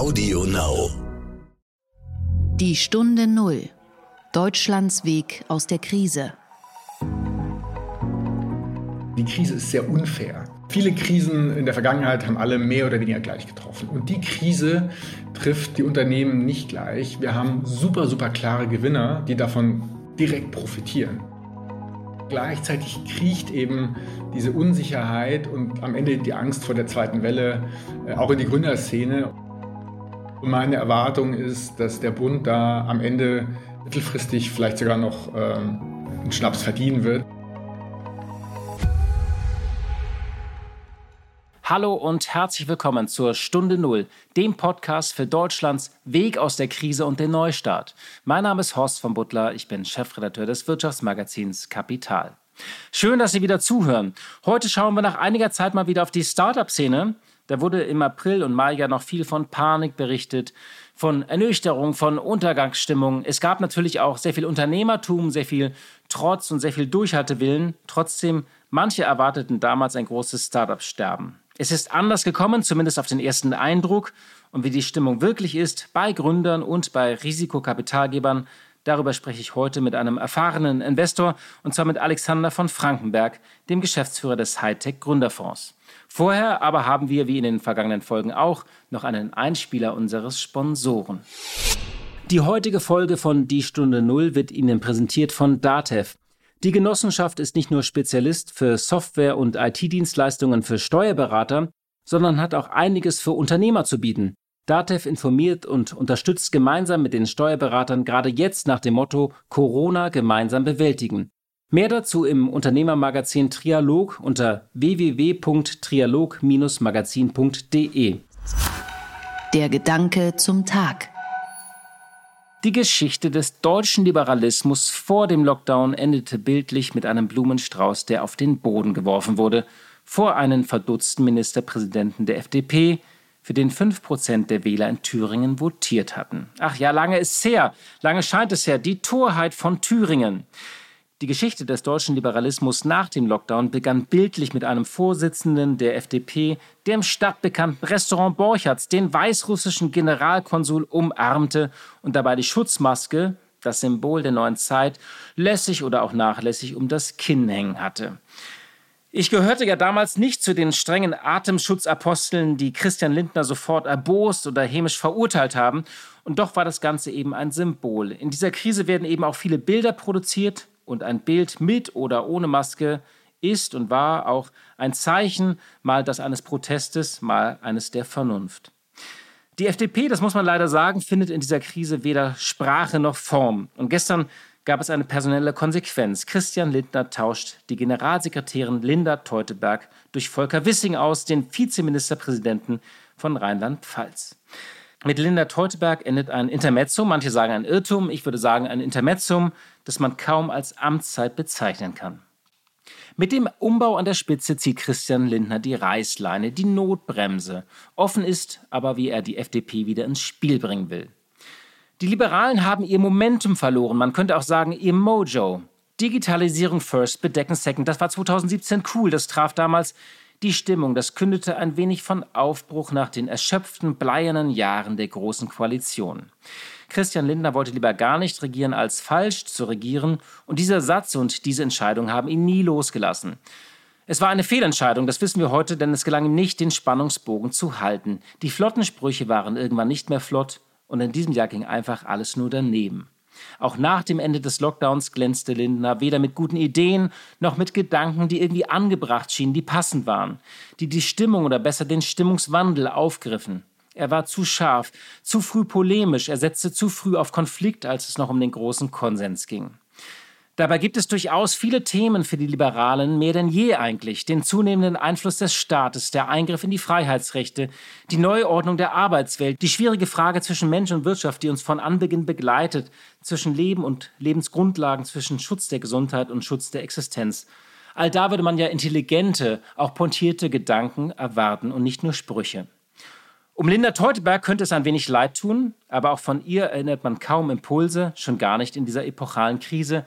Audio Now. Die Stunde Null. Deutschlands Weg aus der Krise. Die Krise ist sehr unfair. Viele Krisen in der Vergangenheit haben alle mehr oder weniger gleich getroffen. Und die Krise trifft die Unternehmen nicht gleich. Wir haben super, super klare Gewinner, die davon direkt profitieren. Gleichzeitig kriecht eben diese Unsicherheit und am Ende die Angst vor der zweiten Welle äh, auch in die Gründerszene. Meine Erwartung ist, dass der Bund da am Ende mittelfristig vielleicht sogar noch ähm, einen Schnaps verdienen wird. Hallo und herzlich willkommen zur Stunde Null, dem Podcast für Deutschlands Weg aus der Krise und den Neustart. Mein Name ist Horst von Butler, ich bin Chefredakteur des Wirtschaftsmagazins Kapital. Schön, dass Sie wieder zuhören. Heute schauen wir nach einiger Zeit mal wieder auf die Startup-Szene. Da wurde im April und Mai ja noch viel von Panik berichtet, von Ernüchterung, von Untergangsstimmung. Es gab natürlich auch sehr viel Unternehmertum, sehr viel Trotz und sehr viel Durchhaltewillen. Trotzdem, manche erwarteten damals ein großes Startup-Sterben. Es ist anders gekommen, zumindest auf den ersten Eindruck. Und wie die Stimmung wirklich ist bei Gründern und bei Risikokapitalgebern, darüber spreche ich heute mit einem erfahrenen Investor, und zwar mit Alexander von Frankenberg, dem Geschäftsführer des Hightech Gründerfonds. Vorher aber haben wir, wie in den vergangenen Folgen auch, noch einen Einspieler unseres Sponsoren. Die heutige Folge von Die Stunde Null wird Ihnen präsentiert von Datev. Die Genossenschaft ist nicht nur Spezialist für Software- und IT-Dienstleistungen für Steuerberater, sondern hat auch einiges für Unternehmer zu bieten. DATEV informiert und unterstützt gemeinsam mit den Steuerberatern gerade jetzt nach dem Motto Corona gemeinsam bewältigen. Mehr dazu im Unternehmermagazin Trialog unter www.trialog-magazin.de. Der Gedanke zum Tag. Die Geschichte des deutschen Liberalismus vor dem Lockdown endete bildlich mit einem Blumenstrauß, der auf den Boden geworfen wurde, vor einen verdutzten Ministerpräsidenten der FDP, für den 5% der Wähler in Thüringen votiert hatten. Ach ja, lange ist es her, lange scheint es her, die Torheit von Thüringen. Die Geschichte des deutschen Liberalismus nach dem Lockdown begann bildlich mit einem Vorsitzenden der FDP, der im stadtbekannten Restaurant Borchards den weißrussischen Generalkonsul umarmte und dabei die Schutzmaske, das Symbol der neuen Zeit, lässig oder auch nachlässig um das Kinn hängen hatte. Ich gehörte ja damals nicht zu den strengen Atemschutzaposteln, die Christian Lindner sofort erbost oder hämisch verurteilt haben. Und doch war das Ganze eben ein Symbol. In dieser Krise werden eben auch viele Bilder produziert, und ein Bild mit oder ohne Maske ist und war auch ein Zeichen, mal das eines Protestes, mal eines der Vernunft. Die FDP, das muss man leider sagen, findet in dieser Krise weder Sprache noch Form. Und gestern gab es eine personelle Konsequenz. Christian Lindner tauscht die Generalsekretärin Linda Teuteberg durch Volker Wissing aus, den Vizeministerpräsidenten von Rheinland-Pfalz. Mit Linda Teuteberg endet ein Intermezzum, manche sagen ein Irrtum, ich würde sagen ein Intermezzum, das man kaum als Amtszeit bezeichnen kann. Mit dem Umbau an der Spitze zieht Christian Lindner die Reißleine, die Notbremse. Offen ist aber, wie er die FDP wieder ins Spiel bringen will. Die Liberalen haben ihr Momentum verloren, man könnte auch sagen ihr Mojo. Digitalisierung first, bedecken second, das war 2017 cool, das traf damals die Stimmung, das kündete ein wenig von Aufbruch nach den erschöpften, bleiernen Jahren der Großen Koalition. Christian Lindner wollte lieber gar nicht regieren, als falsch zu regieren, und dieser Satz und diese Entscheidung haben ihn nie losgelassen. Es war eine Fehlentscheidung, das wissen wir heute, denn es gelang ihm nicht, den Spannungsbogen zu halten. Die flotten Sprüche waren irgendwann nicht mehr flott, und in diesem Jahr ging einfach alles nur daneben. Auch nach dem Ende des Lockdowns glänzte Lindner weder mit guten Ideen noch mit Gedanken, die irgendwie angebracht schienen, die passend waren, die die Stimmung oder besser den Stimmungswandel aufgriffen. Er war zu scharf, zu früh polemisch, er setzte zu früh auf Konflikt, als es noch um den großen Konsens ging. Dabei gibt es durchaus viele Themen für die Liberalen, mehr denn je eigentlich. Den zunehmenden Einfluss des Staates, der Eingriff in die Freiheitsrechte, die Neuordnung der Arbeitswelt, die schwierige Frage zwischen Mensch und Wirtschaft, die uns von Anbeginn begleitet, zwischen Leben und Lebensgrundlagen, zwischen Schutz der Gesundheit und Schutz der Existenz. All da würde man ja intelligente, auch pontierte Gedanken erwarten und nicht nur Sprüche. Um Linda Teuteberg könnte es ein wenig leid tun, aber auch von ihr erinnert man kaum Impulse, schon gar nicht in dieser epochalen Krise,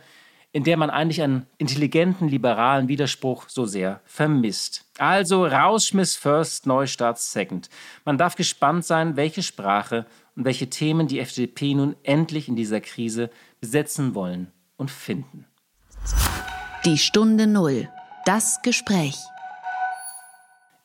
in der man eigentlich einen intelligenten liberalen Widerspruch so sehr vermisst. Also Rauschmiss First, Neustart Second. Man darf gespannt sein, welche Sprache und welche Themen die FDP nun endlich in dieser Krise besetzen wollen und finden. Die Stunde Null. Das Gespräch.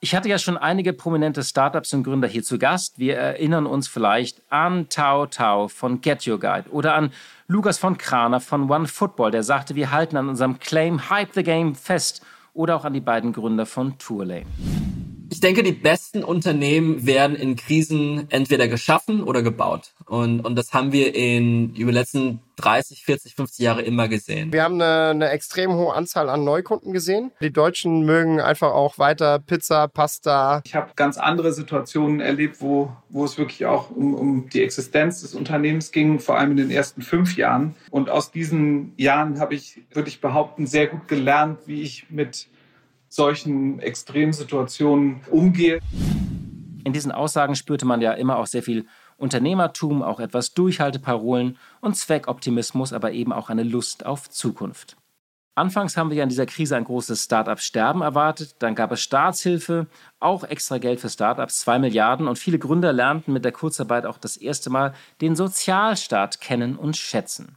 Ich hatte ja schon einige prominente Startups und Gründer hier zu Gast. Wir erinnern uns vielleicht an Tao Tao von Get Your Guide oder an Lukas von Kraner von One Football, der sagte, wir halten an unserem Claim Hype the Game fest oder auch an die beiden Gründer von Tourlane. Ich denke, die besten Unternehmen werden in Krisen entweder geschaffen oder gebaut. Und, und das haben wir in über die letzten 30, 40, 50 Jahre immer gesehen. Wir haben eine, eine extrem hohe Anzahl an Neukunden gesehen. Die Deutschen mögen einfach auch weiter Pizza, Pasta. Ich habe ganz andere Situationen erlebt, wo, wo es wirklich auch um, um die Existenz des Unternehmens ging, vor allem in den ersten fünf Jahren. Und aus diesen Jahren habe ich, würde ich behaupten, sehr gut gelernt, wie ich mit solchen Extremsituationen umgehe. In diesen Aussagen spürte man ja immer auch sehr viel Unternehmertum, auch etwas Durchhalteparolen und Zweckoptimismus, aber eben auch eine Lust auf Zukunft. Anfangs haben wir ja in dieser Krise ein großes Start-up-Sterben erwartet, dann gab es Staatshilfe, auch extra Geld für Start-ups, zwei Milliarden und viele Gründer lernten mit der Kurzarbeit auch das erste Mal den Sozialstaat kennen und schätzen.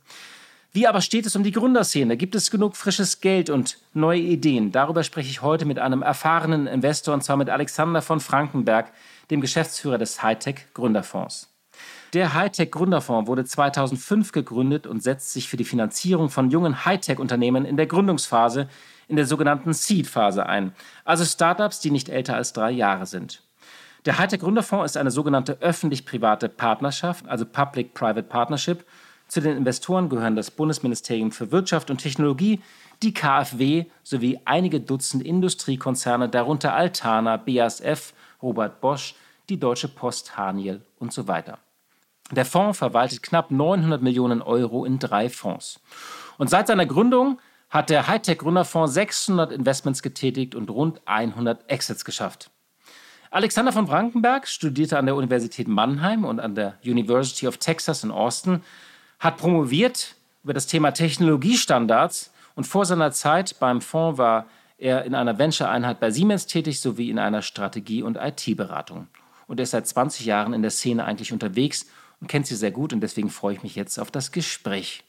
Wie aber steht es um die Gründerszene? Gibt es genug frisches Geld und neue Ideen? Darüber spreche ich heute mit einem erfahrenen Investor und zwar mit Alexander von Frankenberg, dem Geschäftsführer des Hightech Gründerfonds. Der Hightech Gründerfonds wurde 2005 gegründet und setzt sich für die Finanzierung von jungen Hightech-Unternehmen in der Gründungsphase, in der sogenannten Seed-Phase ein, also Startups, die nicht älter als drei Jahre sind. Der Hightech Gründerfonds ist eine sogenannte öffentlich-private Partnerschaft, also Public-Private Partnership, zu den Investoren gehören das Bundesministerium für Wirtschaft und Technologie, die KfW sowie einige Dutzend Industriekonzerne, darunter Altana, BASF, Robert Bosch, die Deutsche Post, Haniel und so weiter. Der Fonds verwaltet knapp 900 Millionen Euro in drei Fonds. Und seit seiner Gründung hat der Hightech-Gründerfonds 600 Investments getätigt und rund 100 Exits geschafft. Alexander von Brankenberg studierte an der Universität Mannheim und an der University of Texas in Austin, hat promoviert über das Thema Technologiestandards und vor seiner Zeit beim Fonds war er in einer Venture-Einheit bei Siemens tätig sowie in einer Strategie- und IT-Beratung. Und er ist seit 20 Jahren in der Szene eigentlich unterwegs und kennt sie sehr gut und deswegen freue ich mich jetzt auf das Gespräch.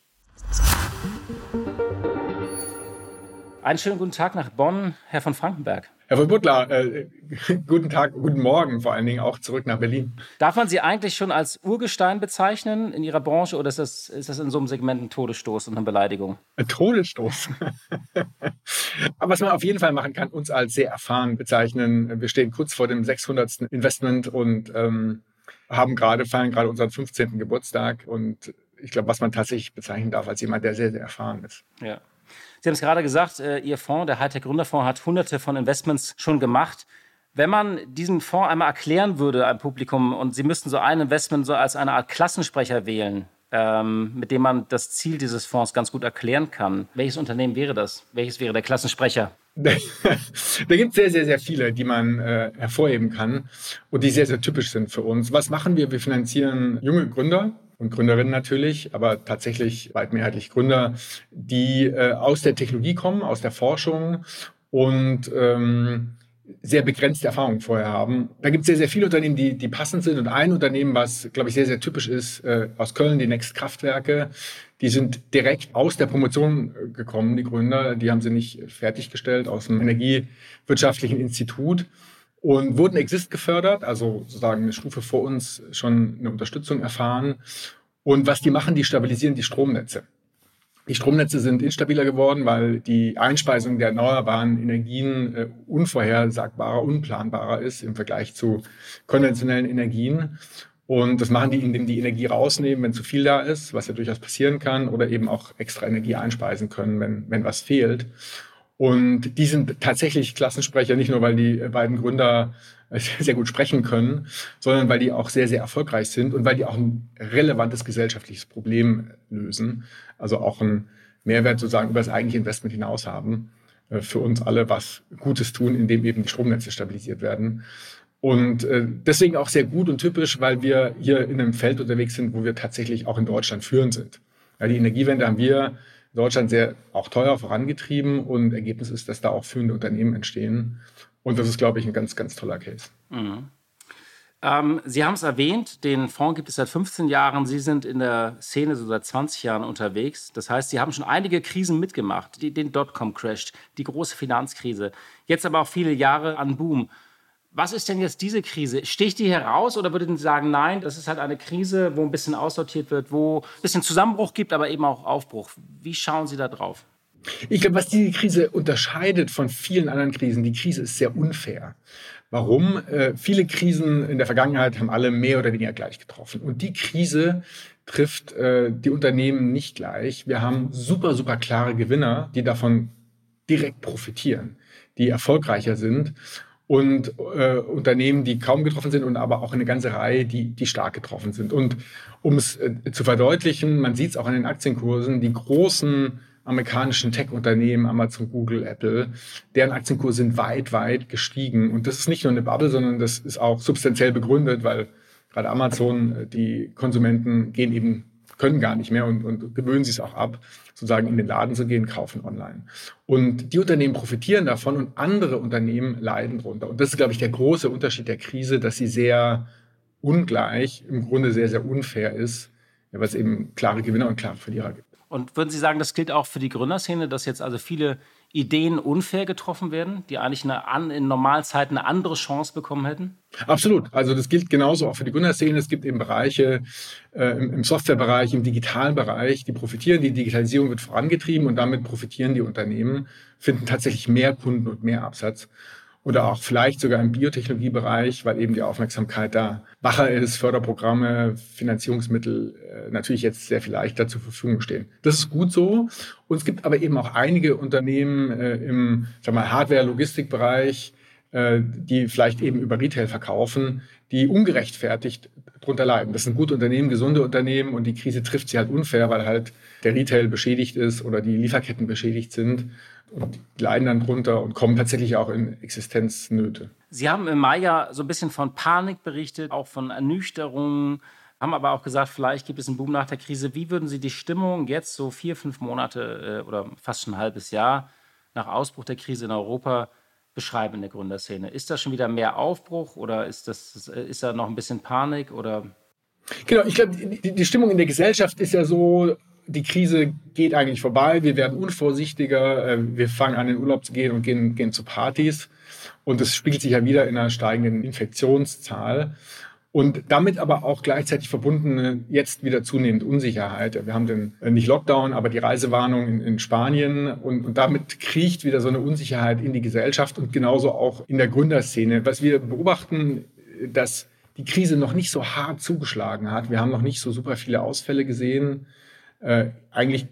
Einen schönen guten Tag nach Bonn, Herr von Frankenberg. Herr von Butler, äh, guten Tag, guten Morgen vor allen Dingen auch zurück nach Berlin. Darf man Sie eigentlich schon als Urgestein bezeichnen in Ihrer Branche oder ist das, ist das in so einem Segment ein Todesstoß und eine Beleidigung? Ein Todesstoß. Aber was man auf jeden Fall machen kann, uns als sehr erfahren bezeichnen. Wir stehen kurz vor dem 600. Investment und ähm, haben gerade, feiern gerade unseren 15. Geburtstag und ich glaube, was man tatsächlich bezeichnen darf als jemand, der sehr, sehr erfahren ist. Ja. Sie haben es gerade gesagt, äh, Ihr Fonds, der Hightech Gründerfonds, hat hunderte von Investments schon gemacht. Wenn man diesen Fonds einmal erklären würde am Publikum und Sie müssten so ein Investment so als eine Art Klassensprecher wählen, ähm, mit dem man das Ziel dieses Fonds ganz gut erklären kann, welches Unternehmen wäre das? Welches wäre der Klassensprecher? da gibt es sehr, sehr, sehr viele, die man äh, hervorheben kann und die sehr, sehr typisch sind für uns. Was machen wir? Wir finanzieren junge Gründer und Gründerinnen natürlich, aber tatsächlich weit mehrheitlich Gründer, die äh, aus der Technologie kommen, aus der Forschung und ähm, sehr begrenzte Erfahrungen vorher haben. Da gibt es sehr, sehr viele Unternehmen, die, die passend sind. Und ein Unternehmen, was, glaube ich, sehr, sehr typisch ist, äh, aus Köln, die Next Kraftwerke, die sind direkt aus der Promotion äh, gekommen, die Gründer. Die haben sie nicht fertiggestellt aus dem Energiewirtschaftlichen Institut und wurden Exist gefördert, also sozusagen eine Stufe vor uns schon eine Unterstützung erfahren. Und was die machen, die stabilisieren die Stromnetze. Die Stromnetze sind instabiler geworden, weil die Einspeisung der erneuerbaren Energien äh, unvorhersagbarer, unplanbarer ist im Vergleich zu konventionellen Energien. Und das machen die, indem die Energie rausnehmen, wenn zu viel da ist, was ja durchaus passieren kann, oder eben auch extra Energie einspeisen können, wenn, wenn was fehlt. Und die sind tatsächlich Klassensprecher, nicht nur, weil die beiden Gründer sehr gut sprechen können, sondern weil die auch sehr, sehr erfolgreich sind und weil die auch ein relevantes gesellschaftliches Problem lösen. Also auch einen Mehrwert sozusagen über das eigentliche Investment hinaus haben. Äh, für uns alle was Gutes tun, indem eben die Stromnetze stabilisiert werden. Und äh, deswegen auch sehr gut und typisch, weil wir hier in einem Feld unterwegs sind, wo wir tatsächlich auch in Deutschland führend sind. Ja, die Energiewende haben wir Deutschland sehr auch teuer vorangetrieben und Ergebnis ist, dass da auch führende Unternehmen entstehen. Und das ist, glaube ich, ein ganz, ganz toller Case. Mhm. Ähm, Sie haben es erwähnt, den Fonds gibt es seit 15 Jahren. Sie sind in der Szene so seit 20 Jahren unterwegs. Das heißt, Sie haben schon einige Krisen mitgemacht. Die, den Dotcom-Crash, die große Finanzkrise. Jetzt aber auch viele Jahre an Boom. Was ist denn jetzt diese Krise? Sticht die heraus oder würden Sie sagen, nein, das ist halt eine Krise, wo ein bisschen aussortiert wird, wo ein bisschen Zusammenbruch gibt, aber eben auch Aufbruch? Wie schauen Sie da drauf? Ich glaube, was diese Krise unterscheidet von vielen anderen Krisen, die Krise ist sehr unfair. Warum? Äh, viele Krisen in der Vergangenheit haben alle mehr oder weniger gleich getroffen. Und die Krise trifft äh, die Unternehmen nicht gleich. Wir haben super, super klare Gewinner, die davon direkt profitieren, die erfolgreicher sind und äh, Unternehmen, die kaum getroffen sind und aber auch eine ganze Reihe, die, die stark getroffen sind. Und um es äh, zu verdeutlichen, man sieht es auch an den Aktienkursen, die großen amerikanischen Tech-Unternehmen, Amazon, Google, Apple, deren Aktienkurse sind weit, weit gestiegen. Und das ist nicht nur eine Bubble, sondern das ist auch substanziell begründet, weil gerade Amazon, äh, die Konsumenten gehen eben, können gar nicht mehr und, und gewöhnen sich es auch ab, sozusagen in den Laden zu gehen, kaufen online. Und die Unternehmen profitieren davon und andere Unternehmen leiden drunter. Und das ist, glaube ich, der große Unterschied der Krise, dass sie sehr ungleich, im Grunde sehr, sehr unfair ist, weil es eben klare Gewinner und klare Verlierer gibt. Und würden Sie sagen, das gilt auch für die Gründerszene, dass jetzt also viele Ideen unfair getroffen werden, die eigentlich eine, in Normalzeiten eine andere Chance bekommen hätten? Absolut. Also das gilt genauso auch für die Gründerszene. Es gibt eben Bereiche äh, im, im Softwarebereich, im digitalen Bereich, die profitieren. Die Digitalisierung wird vorangetrieben und damit profitieren die Unternehmen, finden tatsächlich mehr Kunden und mehr Absatz oder auch vielleicht sogar im Biotechnologiebereich, weil eben die Aufmerksamkeit da wacher ist, Förderprogramme, Finanzierungsmittel äh, natürlich jetzt sehr viel leichter zur Verfügung stehen. Das ist gut so. Und es gibt aber eben auch einige Unternehmen äh, im Hardware-Logistikbereich, äh, die vielleicht eben über Retail verkaufen, die ungerechtfertigt drunter leiden. Das sind gute Unternehmen, gesunde Unternehmen und die Krise trifft sie halt unfair, weil halt der Retail beschädigt ist oder die Lieferketten beschädigt sind und die leiden dann drunter und kommen tatsächlich auch in Existenznöte. Sie haben im Mai ja so ein bisschen von Panik berichtet, auch von Ernüchterungen, haben aber auch gesagt, vielleicht gibt es einen Boom nach der Krise. Wie würden Sie die Stimmung jetzt so vier, fünf Monate äh, oder fast schon ein halbes Jahr nach Ausbruch der Krise in Europa beschreiben in der Gründerszene? Ist da schon wieder mehr Aufbruch oder ist, das, ist da noch ein bisschen Panik oder? Genau, ich glaube, die, die Stimmung in der Gesellschaft ist ja so, die Krise geht eigentlich vorbei, wir werden unvorsichtiger, äh, wir fangen an in den Urlaub zu gehen und gehen, gehen zu Partys. Und das spiegelt sich ja wieder in einer steigenden Infektionszahl. Und damit aber auch gleichzeitig verbundene jetzt wieder zunehmend Unsicherheit. Wir haben den, äh, nicht Lockdown, aber die Reisewarnung in, in Spanien. Und, und damit kriecht wieder so eine Unsicherheit in die Gesellschaft und genauso auch in der Gründerszene. Was wir beobachten, dass die Krise noch nicht so hart zugeschlagen hat. Wir haben noch nicht so super viele Ausfälle gesehen. Äh, eigentlich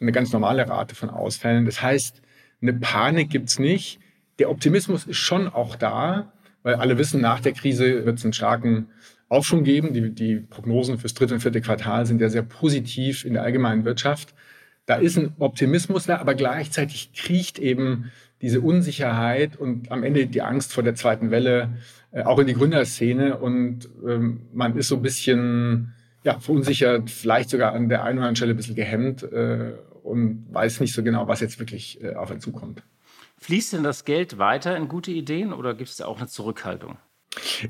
eine ganz normale Rate von Ausfällen. Das heißt, eine Panik gibt's nicht. Der Optimismus ist schon auch da, weil alle wissen, nach der Krise wird es einen starken Aufschwung geben. Die, die Prognosen fürs dritte und vierte Quartal sind ja sehr positiv in der allgemeinen Wirtschaft. Da ist ein Optimismus da, aber gleichzeitig kriecht eben diese Unsicherheit und am Ende die Angst vor der zweiten Welle äh, auch in die Gründerszene und ähm, man ist so ein bisschen ja, verunsichert, vielleicht sogar an der einen oder anderen Stelle ein bisschen gehemmt äh, und weiß nicht so genau, was jetzt wirklich äh, auf einen zukommt. Fließt denn das Geld weiter in gute Ideen oder gibt es da auch eine Zurückhaltung?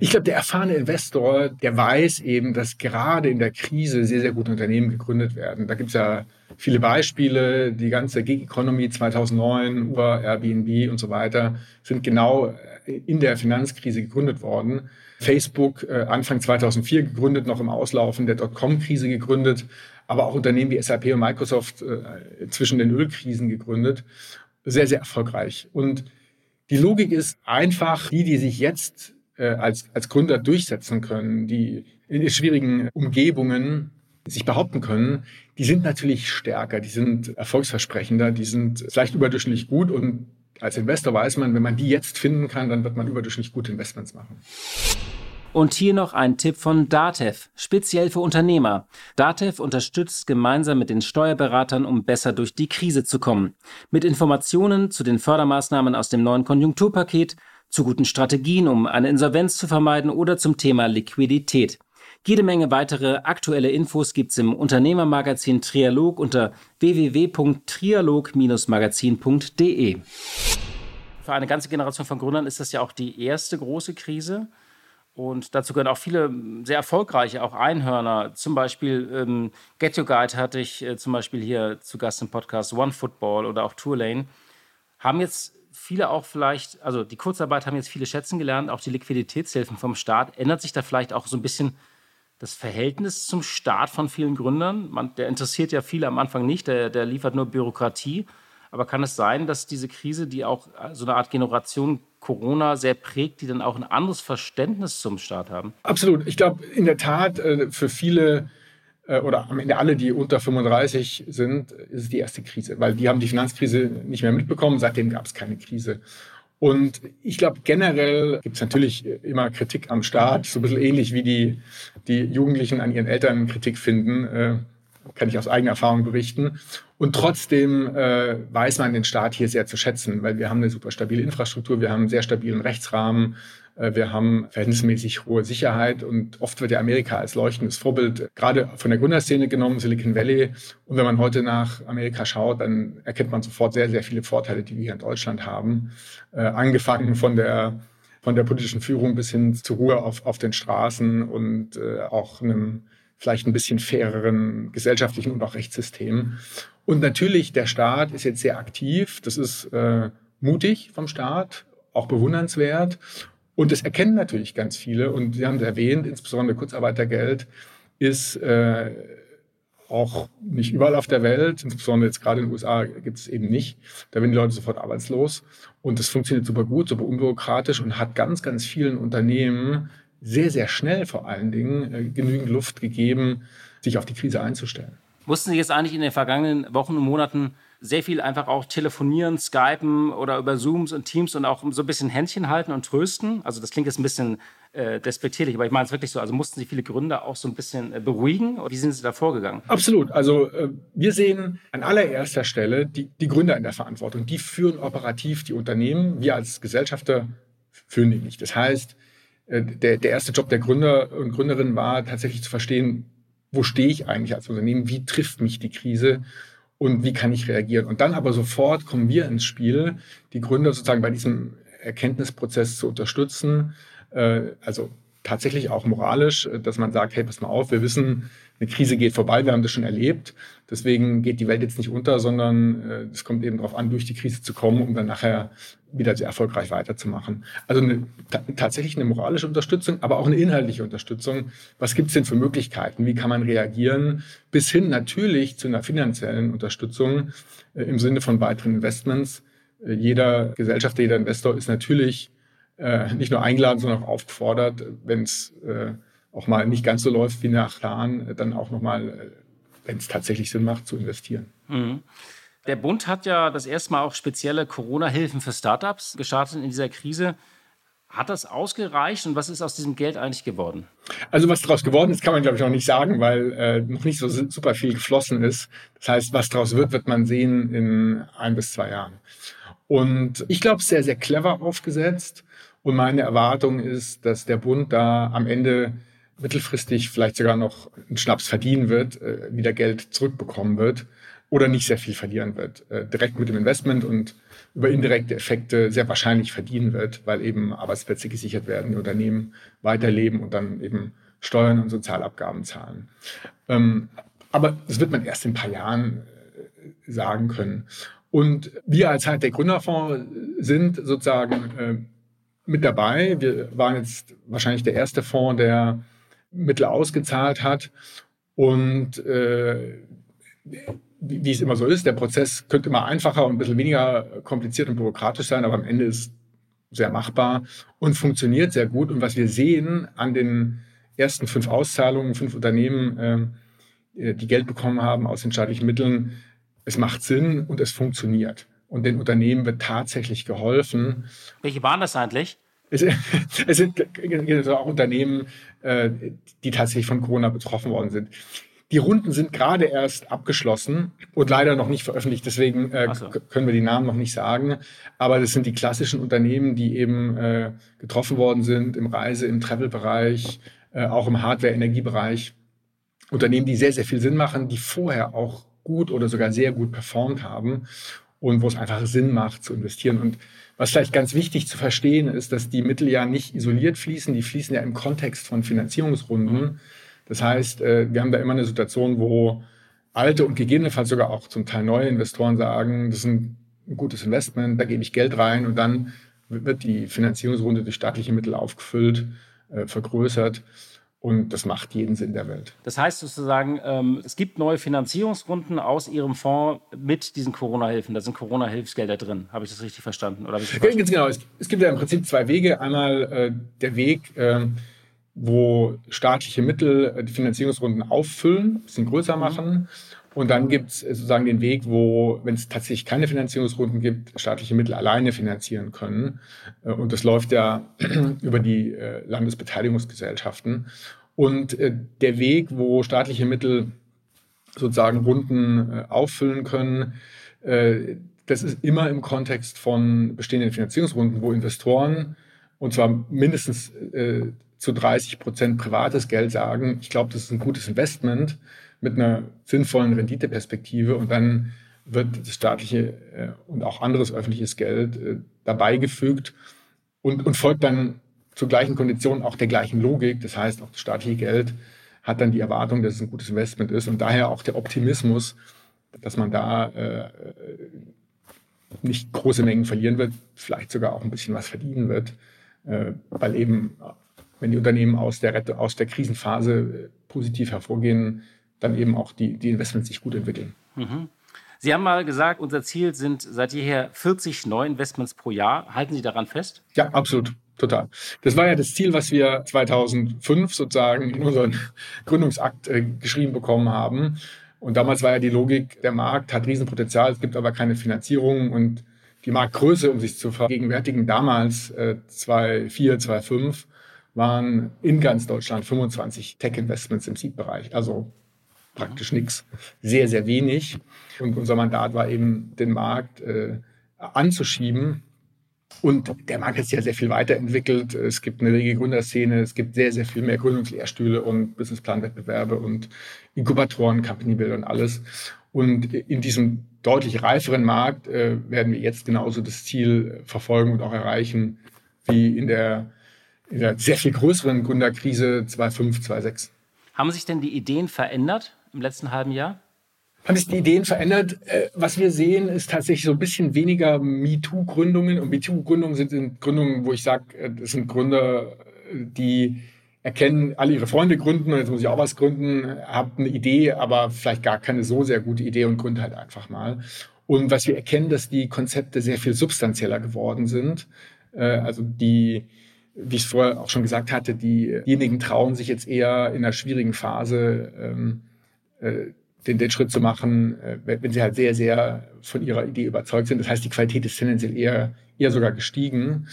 Ich glaube, der erfahrene Investor, der weiß eben, dass gerade in der Krise sehr, sehr gute Unternehmen gegründet werden. Da gibt es ja viele Beispiele. Die ganze Gig Economy 2009, Uber, Airbnb und so weiter sind genau in der Finanzkrise gegründet worden. Facebook äh, Anfang 2004 gegründet, noch im Auslaufen der Dotcom-Krise gegründet, aber auch Unternehmen wie SAP und Microsoft äh, zwischen den Ölkrisen gegründet. Sehr, sehr erfolgreich. Und die Logik ist einfach, die, die sich jetzt äh, als, als Gründer durchsetzen können, die in schwierigen Umgebungen sich behaupten können, die sind natürlich stärker, die sind erfolgsversprechender, die sind vielleicht überdurchschnittlich gut und als Investor weiß man, wenn man die jetzt finden kann, dann wird man überdurchschnittlich gute Investments machen. Und hier noch ein Tipp von Datev, speziell für Unternehmer. Datev unterstützt gemeinsam mit den Steuerberatern, um besser durch die Krise zu kommen. Mit Informationen zu den Fördermaßnahmen aus dem neuen Konjunkturpaket, zu guten Strategien, um eine Insolvenz zu vermeiden oder zum Thema Liquidität. Jede Menge weitere aktuelle Infos gibt's im Unternehmermagazin Trialog unter www.trialog-magazin.de. Für eine ganze Generation von Gründern ist das ja auch die erste große Krise. Und dazu gehören auch viele sehr erfolgreiche, auch Einhörner. Zum Beispiel ähm, Get Your Guide hatte ich äh, zum Beispiel hier zu Gast im Podcast, One Football oder auch Tourlane. Haben jetzt viele auch vielleicht, also die Kurzarbeit haben jetzt viele schätzen gelernt, auch die Liquiditätshilfen vom Staat. Ändert sich da vielleicht auch so ein bisschen das Verhältnis zum Staat von vielen Gründern. Man, der interessiert ja viele am Anfang nicht, der, der liefert nur Bürokratie. Aber kann es sein, dass diese Krise, die auch äh, so eine Art Generation Corona sehr prägt, die dann auch ein anderes Verständnis zum Staat haben? Absolut. Ich glaube, in der Tat, äh, für viele äh, oder am Ende alle, die unter 35 sind, ist es die erste Krise, weil die haben die Finanzkrise nicht mehr mitbekommen. Seitdem gab es keine Krise. Und ich glaube, generell gibt es natürlich immer Kritik am Staat, so ein bisschen ähnlich wie die, die Jugendlichen an ihren Eltern Kritik finden, kann ich aus eigener Erfahrung berichten. Und trotzdem äh, weiß man den Staat hier sehr zu schätzen, weil wir haben eine super stabile Infrastruktur, wir haben einen sehr stabilen Rechtsrahmen, äh, wir haben verhältnismäßig hohe Sicherheit und oft wird ja Amerika als leuchtendes Vorbild gerade von der Gründerszene genommen, Silicon Valley. Und wenn man heute nach Amerika schaut, dann erkennt man sofort sehr, sehr viele Vorteile, die wir hier in Deutschland haben. Äh, angefangen von der von der politischen Führung bis hin zur Ruhe auf, auf den Straßen und äh, auch einem vielleicht ein bisschen faireren gesellschaftlichen und auch Rechtssystem. Und natürlich, der Staat ist jetzt sehr aktiv. Das ist äh, mutig vom Staat, auch bewundernswert. Und das erkennen natürlich ganz viele. Und Sie haben es erwähnt, insbesondere Kurzarbeitergeld ist äh, auch nicht überall auf der Welt, insbesondere jetzt gerade in den USA gibt es eben nicht. Da werden die Leute sofort arbeitslos. Und das funktioniert super gut, super unbürokratisch und hat ganz, ganz vielen Unternehmen sehr, sehr schnell vor allen Dingen äh, genügend Luft gegeben, sich auf die Krise einzustellen. Mussten Sie jetzt eigentlich in den vergangenen Wochen und Monaten sehr viel einfach auch telefonieren, skypen oder über Zooms und Teams und auch so ein bisschen Händchen halten und trösten? Also das klingt jetzt ein bisschen äh, despektierlich, aber ich meine es wirklich so. Also mussten Sie viele Gründer auch so ein bisschen äh, beruhigen? Wie sind Sie da vorgegangen? Absolut. Also äh, wir sehen an allererster Stelle die, die Gründer in der Verantwortung. Die führen operativ die Unternehmen. Wir als Gesellschafter führen die nicht. Das heißt, der, der erste Job der Gründer und Gründerinnen war tatsächlich zu verstehen, wo stehe ich eigentlich als Unternehmen? Wie trifft mich die Krise? und wie kann ich reagieren. Und dann aber sofort kommen wir ins Spiel, die Gründer sozusagen bei diesem Erkenntnisprozess zu unterstützen. Äh, also tatsächlich auch moralisch, äh, dass man sagt, hey, pass mal auf, wir wissen, eine Krise geht vorbei, wir haben das schon erlebt. Deswegen geht die Welt jetzt nicht unter, sondern äh, es kommt eben darauf an, durch die Krise zu kommen, um dann nachher wieder sehr erfolgreich weiterzumachen. Also eine, tatsächlich eine moralische Unterstützung, aber auch eine inhaltliche Unterstützung. Was gibt es denn für Möglichkeiten? Wie kann man reagieren? Bis hin natürlich zu einer finanziellen Unterstützung äh, im Sinne von weiteren Investments. Jeder Gesellschafter, jeder Investor ist natürlich äh, nicht nur eingeladen, sondern auch aufgefordert, wenn es äh, auch mal nicht ganz so läuft wie nach Plan, dann auch nochmal, äh, wenn es tatsächlich Sinn macht, zu investieren. Mhm. Der Bund hat ja das erste Mal auch spezielle Corona-Hilfen für Startups gestartet in dieser Krise. Hat das ausgereicht und was ist aus diesem Geld eigentlich geworden? Also was daraus geworden ist, kann man glaube ich noch nicht sagen, weil äh, noch nicht so super viel geflossen ist. Das heißt, was daraus wird, wird man sehen in ein bis zwei Jahren. Und ich glaube, sehr, sehr clever aufgesetzt. Und meine Erwartung ist, dass der Bund da am Ende mittelfristig vielleicht sogar noch einen Schnaps verdienen wird, äh, wieder Geld zurückbekommen wird oder nicht sehr viel verlieren wird. Äh, direkt mit dem Investment und über indirekte Effekte sehr wahrscheinlich verdienen wird, weil eben Arbeitsplätze gesichert werden, Unternehmen weiterleben und dann eben Steuern und Sozialabgaben zahlen. Ähm, aber das wird man erst in ein paar Jahren äh, sagen können. Und wir als halt der Gründerfonds sind sozusagen mit dabei. Wir waren jetzt wahrscheinlich der erste Fonds, der Mittel ausgezahlt hat. Und äh, wie, es immer so ist, der Prozess könnte immer einfacher und ein bisschen weniger kompliziert und bürokratisch sein, aber am Ende ist sehr machbar und funktioniert sehr gut. Und was wir sehen an den ersten fünf Auszahlungen, fünf Unternehmen, äh, die Geld bekommen haben aus den staatlichen Mitteln, es macht Sinn und es funktioniert. Und den Unternehmen wird tatsächlich geholfen. Welche waren das eigentlich? Es, es sind auch Unternehmen, äh, die tatsächlich von Corona betroffen worden sind. Die Runden sind gerade erst abgeschlossen und leider noch nicht veröffentlicht. Deswegen äh, so. können wir die Namen noch nicht sagen. Aber das sind die klassischen Unternehmen, die eben äh, getroffen worden sind im Reise-, im Travel-Bereich, äh, auch im Hardware-Energiebereich. Unternehmen, die sehr, sehr viel Sinn machen, die vorher auch gut oder sogar sehr gut performt haben und wo es einfach Sinn macht zu investieren. Und was vielleicht ganz wichtig zu verstehen ist, dass die Mittel ja nicht isoliert fließen, die fließen ja im Kontext von Finanzierungsrunden. Das heißt, äh, wir haben da immer eine Situation, wo alte und gegebenenfalls sogar auch zum Teil neue Investoren sagen, das ist ein gutes Investment, da gebe ich Geld rein und dann wird die Finanzierungsrunde durch staatliche Mittel aufgefüllt, äh, vergrößert. Und das macht jeden Sinn der Welt. Das heißt sozusagen, ähm, es gibt neue Finanzierungsrunden aus Ihrem Fonds mit diesen Corona-Hilfen. Da sind Corona-Hilfsgelder drin. Habe ich das richtig verstanden? Oder ich Ganz genau. Es, gibt ja im Prinzip zwei Wege. Einmal äh, der Weg, äh, wo staatliche Mittel äh, die Finanzierungsrunden auffüllen, ein bisschen größer mhm. Und dann gibt es sozusagen den Weg, wo, wenn es tatsächlich keine Finanzierungsrunden gibt, staatliche Mittel alleine finanzieren können. Äh, und das läuft ja über die äh, Landesbeteiligungsgesellschaften. Und äh, der Weg, wo staatliche Mittel sozusagen Runden auffüllen können, das ist immer im Kontext von bestehenden Finanzierungsrunden, wo Investoren, und zwar mindestens zu 30 Prozent privates Geld sagen, ich glaube, das ist ein gutes Investment mit einer sinnvollen Renditeperspektive und dann wird das staatliche äh, und auch anderes öffentliches Geld äh, dabei gefügt und, und folgt dann zu gleichen Konditionen auch der gleichen Logik. Das heißt, auch das staatliche Geld hat dann die Erwartung, dass es ein gutes Investment ist und daher auch der Optimismus, dass man da äh, nicht große Mengen verlieren wird, vielleicht sogar auch ein bisschen was verdienen wird, äh, weil eben, wenn die Unternehmen aus der, aus der Krisenphase äh, positiv hervorgehen, dann eben auch die, die Investments sich gut entwickeln. Mhm. Sie haben mal gesagt, unser Ziel sind seit jeher 40 Neuinvestments pro Jahr. Halten Sie daran fest? Ja, absolut. Total. Das war ja das Ziel, was wir 2005 sozusagen in unseren Gründungsakt äh, geschrieben bekommen haben. Und damals war ja die Logik, der Markt hat Riesenpotenzial, es gibt aber keine Finanzierung und die Marktgröße, um sich zu vergegenwärtigen, damals äh, 2004, 2005 waren in ganz Deutschland 25 Tech-Investments im Seed-Bereich. Also praktisch nichts, sehr, sehr wenig. Und unser Mandat war eben, den Markt äh, anzuschieben. Und der Markt hat sich ja sehr viel weiterentwickelt. Es gibt eine rege Gründerszene, es gibt sehr, sehr viel mehr Gründungslehrstühle und Businessplanwettbewerbe und Inkubatoren, Company Builder und alles. Und in diesem deutlich reiferen Markt äh, werden wir jetzt genauso das Ziel verfolgen und auch erreichen wie in der, in der sehr viel größeren Gründerkrise 2005, 2006. Haben sich denn die Ideen verändert? Im letzten halben Jahr? Haben sich die Ideen verändert? Äh, was wir sehen, ist tatsächlich so ein bisschen weniger MeToo-Gründungen. Und MeToo-Gründungen sind Gründungen, wo ich sage, äh, das sind Gründer, die erkennen, alle ihre Freunde gründen und jetzt muss ich auch was gründen, habe eine Idee, aber vielleicht gar keine so sehr gute Idee und gründe halt einfach mal. Und was wir erkennen, dass die Konzepte sehr viel substanzieller geworden sind. Äh, also die, wie ich es vorher auch schon gesagt hatte, diejenigen trauen sich jetzt eher in einer schwierigen Phase, ähm, äh, den, den Schritt zu machen, äh, wenn sie halt sehr, sehr von ihrer Idee überzeugt sind. Das heißt, die Qualität ist tendenziell eher, eher sogar gestiegen.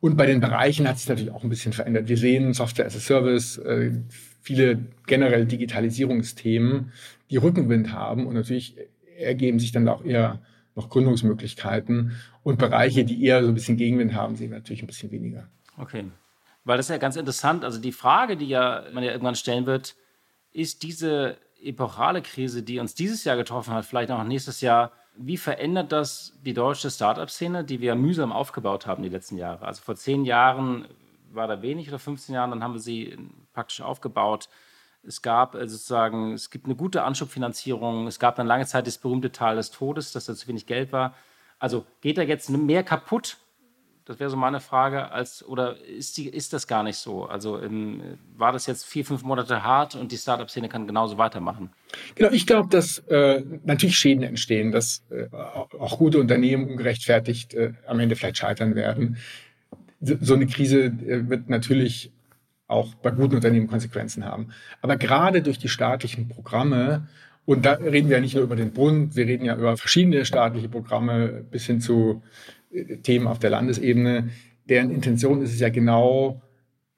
Und bei den Bereichen hat sich natürlich auch ein bisschen verändert. Wir sehen Software as a Service, äh, viele generell Digitalisierungsthemen, die Rückenwind haben und natürlich ergeben sich dann auch eher noch Gründungsmöglichkeiten und Bereiche, die eher so ein bisschen Gegenwind haben, sehen wir natürlich ein bisschen weniger. Okay. Weil das ist ja ganz interessant. Also die Frage, die ja man ja irgendwann stellen wird, ist diese epochale Krise, die uns dieses Jahr getroffen hat, vielleicht auch nächstes Jahr, wie verändert das die deutsche Startup-Szene, die wir mühsam aufgebaut haben die letzten Jahre? Also vor zehn Jahren war da wenig oder 15 Jahren, dann haben wir sie praktisch aufgebaut. Es gab äh, sozusagen, es gibt eine gute Anschubfinanzierung. Es gab dann lange Zeit das berühmte Tal des Todes, dass da zu wenig Geld war. Also geht da jetzt mehr kaputt das wäre so meine Frage. Als, oder ist, die, ist das gar nicht so? Also ähm, war das jetzt vier, fünf Monate hart und die Startup-Szene kann genauso weitermachen? Genau, ich glaube, dass äh, natürlich Schäden entstehen, dass äh, auch gute Unternehmen ungerechtfertigt äh, am Ende vielleicht scheitern werden. So, eine Krise äh, wird natürlich auch bei guten Unternehmen Konsequenzen haben. Aber gerade durch die staatlichen Programme und da reden wir ja nicht nur über den Bund, wir reden ja über verschiedene staatliche Programme bis hin zu Themen auf der Landesebene, deren Intention ist es ja genau,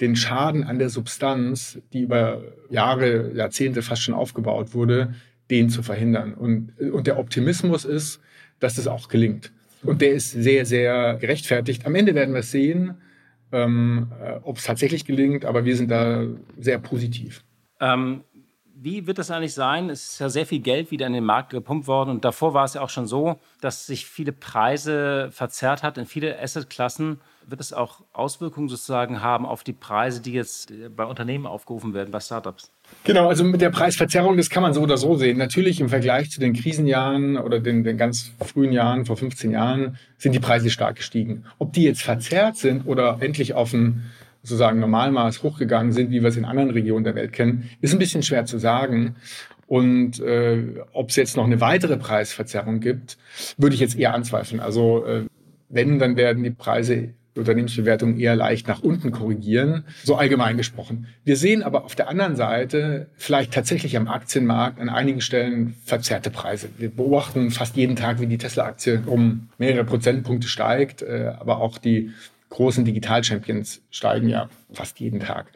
den Schaden an der Substanz, die über Jahre, Jahrzehnte fast schon aufgebaut wurde, den zu verhindern. Und, und der Optimismus ist, dass das auch gelingt. Und der ist sehr, sehr gerechtfertigt. Am Ende werden wir sehen, ähm, äh, ob es tatsächlich gelingt, aber wir sind da sehr positiv. Ähm, wie wird das eigentlich sein? Es ist ja sehr viel Geld wieder in den Markt gepumpt worden und davor war es ja auch schon so, dass sich viele Preise verzerrt hat in viele Assetklassen. Wird es auch Auswirkungen sozusagen haben auf die Preise, die jetzt bei Unternehmen aufgerufen werden, bei Startups? Genau, also mit der Preisverzerrung, das kann man so oder so sehen. Natürlich im Vergleich zu den Krisenjahren oder den, den ganz frühen Jahren, vor 15 Jahren, sind die Preise stark gestiegen. Ob die jetzt verzerrt sind oder endlich auf ein sozusagen Normalmaß hochgegangen sind, wie wir es in anderen Regionen der Welt kennen, ist ein bisschen schwer zu sagen. Und äh, ob es jetzt noch eine weitere Preisverzerrung gibt, würde ich jetzt eher anzweifeln. Also äh, wenn, dann werden die Preise Unternehmensbewertungen eher leicht nach unten korrigieren, so allgemein gesprochen. Wir sehen aber auf der anderen Seite vielleicht tatsächlich am Aktienmarkt an einigen Stellen verzerrte Preise. Wir beobachten fast jeden Tag, wie die Tesla-Aktie um mehrere Prozentpunkte steigt, äh, aber auch die großen Digital-Champions steigen ja fast jeden Tag.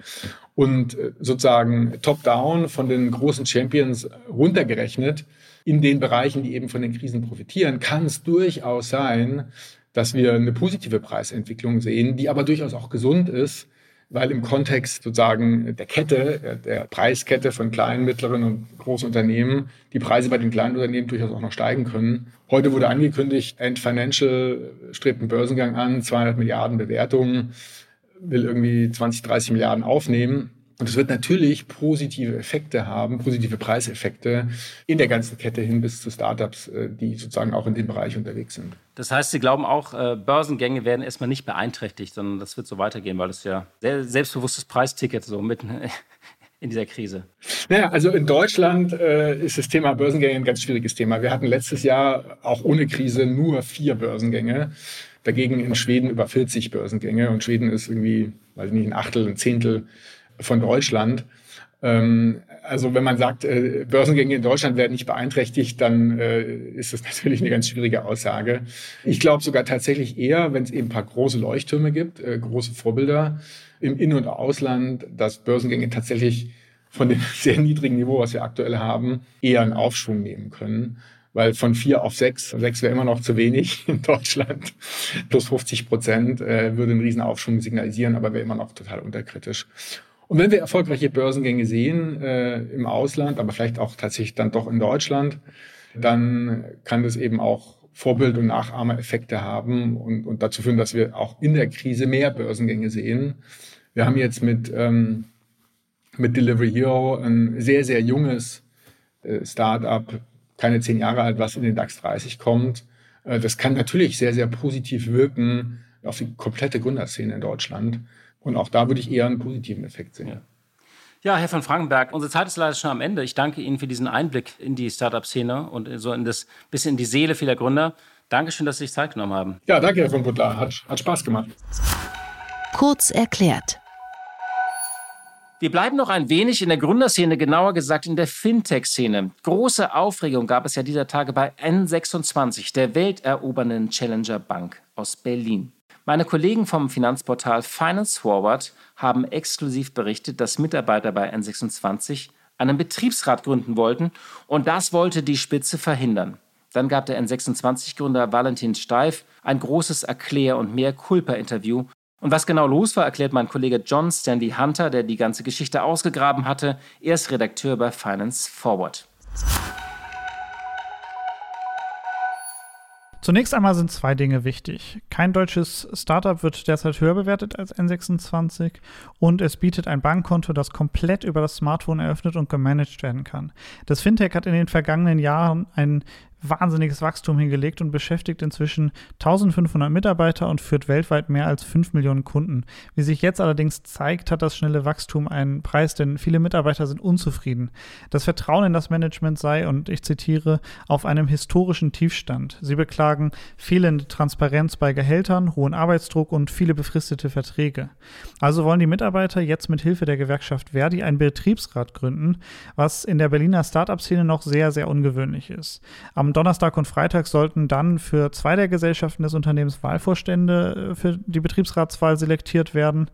Und äh, sozusagen top-down von den großen Champions runtergerechnet, in den Bereichen, die eben von den Krisen profitieren, kann es durchaus sein, dass wir eine positive Preisentwicklung sehen, die aber durchaus auch gesund ist, weil im Kontext sozusagen der Kette, der Preiskette von kleinen, mittleren und großen Unternehmen, die Preise bei den kleinen Unternehmen durchaus auch noch steigen können. Heute wurde angekündigt, End Financial strebt einen Börsengang an, 200 Milliarden Bewertungen, will irgendwie 20, 30 Milliarden aufnehmen. Und es wird natürlich positive Effekte haben, positive Preiseffekte in der ganzen Kette hin bis zu Startups, äh, die sozusagen auch in dem Bereich unterwegs sind. Das heißt, Sie glauben auch, äh, Börsengänge werden erstmal nicht beeinträchtigt, sondern das wird so weitergehen, weil das ja sehr selbstbewusstes Preisticket so mitten in dieser Krise? Naja, also in Deutschland äh, ist das Thema Börsengänge ein ganz schwieriges Thema. Wir hatten letztes Jahr auch ohne Krise nur vier Börsengänge. Dagegen in Schweden über 40 Börsengänge. Und Schweden ist irgendwie, weiß ich nicht, ein Achtel, ein Zehntel von Deutschland. Ähm, also wenn man sagt, äh, Börsengänge in Deutschland werden nicht beeinträchtigt, dann äh, ist das natürlich eine ganz schwierige Aussage. Ich glaube sogar tatsächlich eher, wenn es eben ein paar große Leuchttürme gibt, äh, große Vorbilder im In- und Ausland, dass Börsengänge tatsächlich von dem sehr niedrigen Niveau, was wir aktuell haben, eher einen Aufschwung nehmen können. Weil von vier auf sechs, sechs wäre immer noch zu wenig in Deutschland, plus 50 Prozent äh, würde einen riesen Aufschwung signalisieren, aber wäre immer noch total unterkritisch. Und wenn wir erfolgreiche Börsengänge sehen äh, im Ausland, aber vielleicht auch tatsächlich dann doch in Deutschland, dann kann das eben auch Vorbild- und Nachahmereffekte haben und, und dazu führen, dass wir auch in der Krise mehr Börsengänge sehen. Wir haben jetzt mit, ähm, mit Delivery Hero ein sehr, sehr junges äh, Startup, keine zehn Jahre alt, was in den DAX 30 kommt. Äh, das kann natürlich sehr, sehr positiv wirken auf die komplette Gründerszene in Deutschland. Und auch da würde ich eher einen positiven Effekt sehen. Ja. Ja, Herr von Frankenberg, unsere Zeit ist leider schon am Ende. Ich danke Ihnen für diesen Einblick in die Startup-Szene und so in das bisschen in die Seele vieler Gründer. Dankeschön, dass Sie sich Zeit genommen haben. Ja, danke, Herr von Butler. Hat, hat Spaß gemacht. Kurz erklärt. Wir bleiben noch ein wenig in der Gründerszene, genauer gesagt in der Fintech-Szene. Große Aufregung gab es ja dieser Tage bei N26, der welterobernden Challenger Bank aus Berlin. Meine Kollegen vom Finanzportal Finance Forward haben exklusiv berichtet, dass Mitarbeiter bei N26 einen Betriebsrat gründen wollten und das wollte die Spitze verhindern. Dann gab der N26-Gründer Valentin Steif ein großes Erklär- und mehr Culpa-Interview. Und was genau los war, erklärt mein Kollege John Stanley Hunter, der die ganze Geschichte ausgegraben hatte. Er ist Redakteur bei Finance Forward. Zunächst einmal sind zwei Dinge wichtig. Kein deutsches Startup wird derzeit höher bewertet als N26 und es bietet ein Bankkonto, das komplett über das Smartphone eröffnet und gemanagt werden kann. Das Fintech hat in den vergangenen Jahren einen wahnsinniges Wachstum hingelegt und beschäftigt inzwischen 1500 Mitarbeiter und führt weltweit mehr als 5 Millionen Kunden. Wie sich jetzt allerdings zeigt, hat das schnelle Wachstum einen Preis, denn viele Mitarbeiter sind unzufrieden. Das Vertrauen in das Management sei, und ich zitiere, auf einem historischen Tiefstand. Sie beklagen fehlende Transparenz bei Gehältern, hohen Arbeitsdruck und viele befristete Verträge. Also wollen die Mitarbeiter jetzt mit Hilfe der Gewerkschaft Verdi einen Betriebsrat gründen, was in der Berliner Startup-Szene noch sehr, sehr ungewöhnlich ist. Am am Donnerstag und Freitag sollten dann für zwei der Gesellschaften des Unternehmens Wahlvorstände äh, für die Betriebsratswahl selektiert werden.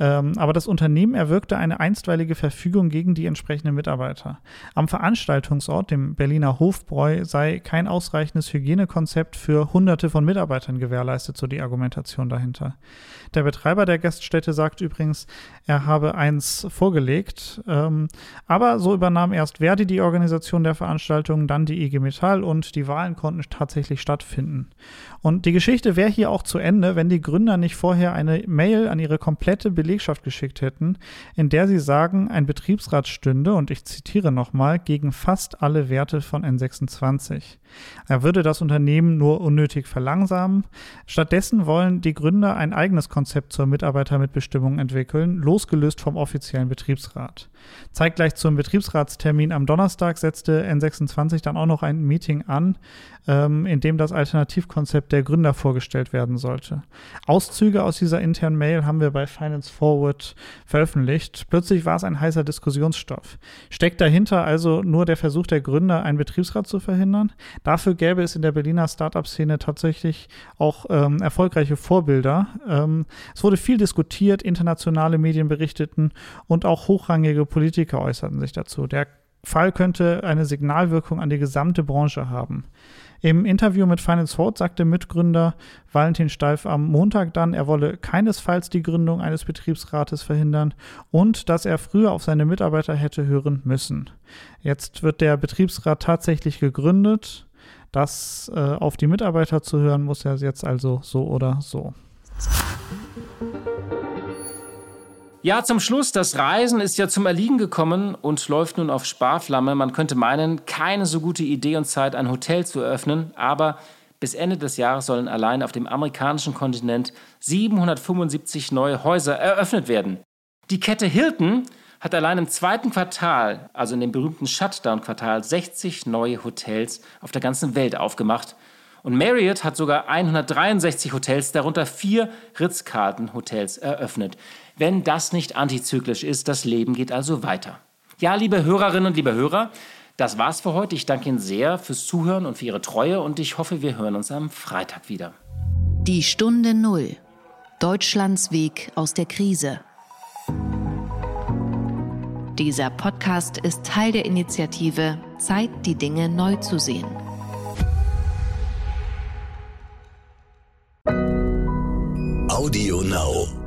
Ähm, aber das Unternehmen erwirkte eine einstweilige Verfügung gegen die entsprechenden Mitarbeiter. Am Veranstaltungsort, dem Berliner Hofbräu, sei kein ausreichendes Hygienekonzept für Hunderte von Mitarbeitern gewährleistet, so die Argumentation dahinter. Der Betreiber der Gaststätte sagt übrigens, er habe eins vorgelegt, ähm, aber so übernahm erst Verdi die Organisation der Veranstaltung, dann die IG Metall und die Wahlen konnten tatsächlich stattfinden. Und die Geschichte wäre hier auch zu Ende, wenn die Gründer nicht vorher eine Mail an ihre komplette Belegschaft geschickt hätten, in der sie sagen, ein Betriebsrat stünde, und ich zitiere nochmal, gegen fast alle Werte von N26. Er würde das Unternehmen nur unnötig verlangsamen. Stattdessen wollen die Gründer ein eigenes Konzept zur Mitarbeitermitbestimmung entwickeln, losgelöst vom offiziellen Betriebsrat. Zeitgleich zum Betriebsratstermin am Donnerstag setzte N26 dann auch noch ein Meeting an, ähm, in dem das Alternativkonzept der Gründer vorgestellt werden sollte. Auszüge aus dieser internen Mail haben wir bei Finance Forward veröffentlicht. Plötzlich war es ein heißer Diskussionsstoff. Steckt dahinter also nur der Versuch der Gründer, einen Betriebsrat zu verhindern? Dafür gäbe es in der Berliner Startup-Szene tatsächlich auch ähm, erfolgreiche Vorbilder. Ähm, es wurde viel diskutiert, internationale Medien berichteten und auch hochrangige Politiker äußerten sich dazu. Der Fall könnte eine Signalwirkung an die gesamte Branche haben. Im Interview mit Finance Forward sagte Mitgründer Valentin Steif am Montag dann, er wolle keinesfalls die Gründung eines Betriebsrates verhindern und dass er früher auf seine Mitarbeiter hätte hören müssen. Jetzt wird der Betriebsrat tatsächlich gegründet. Das äh, auf die Mitarbeiter zu hören, muss er jetzt also so oder so. Ja, zum Schluss, das Reisen ist ja zum Erliegen gekommen und läuft nun auf Sparflamme. Man könnte meinen, keine so gute Idee und Zeit, ein Hotel zu eröffnen, aber bis Ende des Jahres sollen allein auf dem amerikanischen Kontinent 775 neue Häuser eröffnet werden. Die Kette Hilton hat allein im zweiten Quartal, also in dem berühmten Shutdown-Quartal, 60 neue Hotels auf der ganzen Welt aufgemacht. Und Marriott hat sogar 163 Hotels, darunter vier Ritz-Carlton-Hotels eröffnet wenn das nicht antizyklisch ist. Das Leben geht also weiter. Ja, liebe Hörerinnen und liebe Hörer, das war's für heute. Ich danke Ihnen sehr fürs Zuhören und für Ihre Treue und ich hoffe, wir hören uns am Freitag wieder. Die Stunde Null. Deutschlands Weg aus der Krise. Dieser Podcast ist Teil der Initiative Zeit, die Dinge neu zu sehen. Audio Now.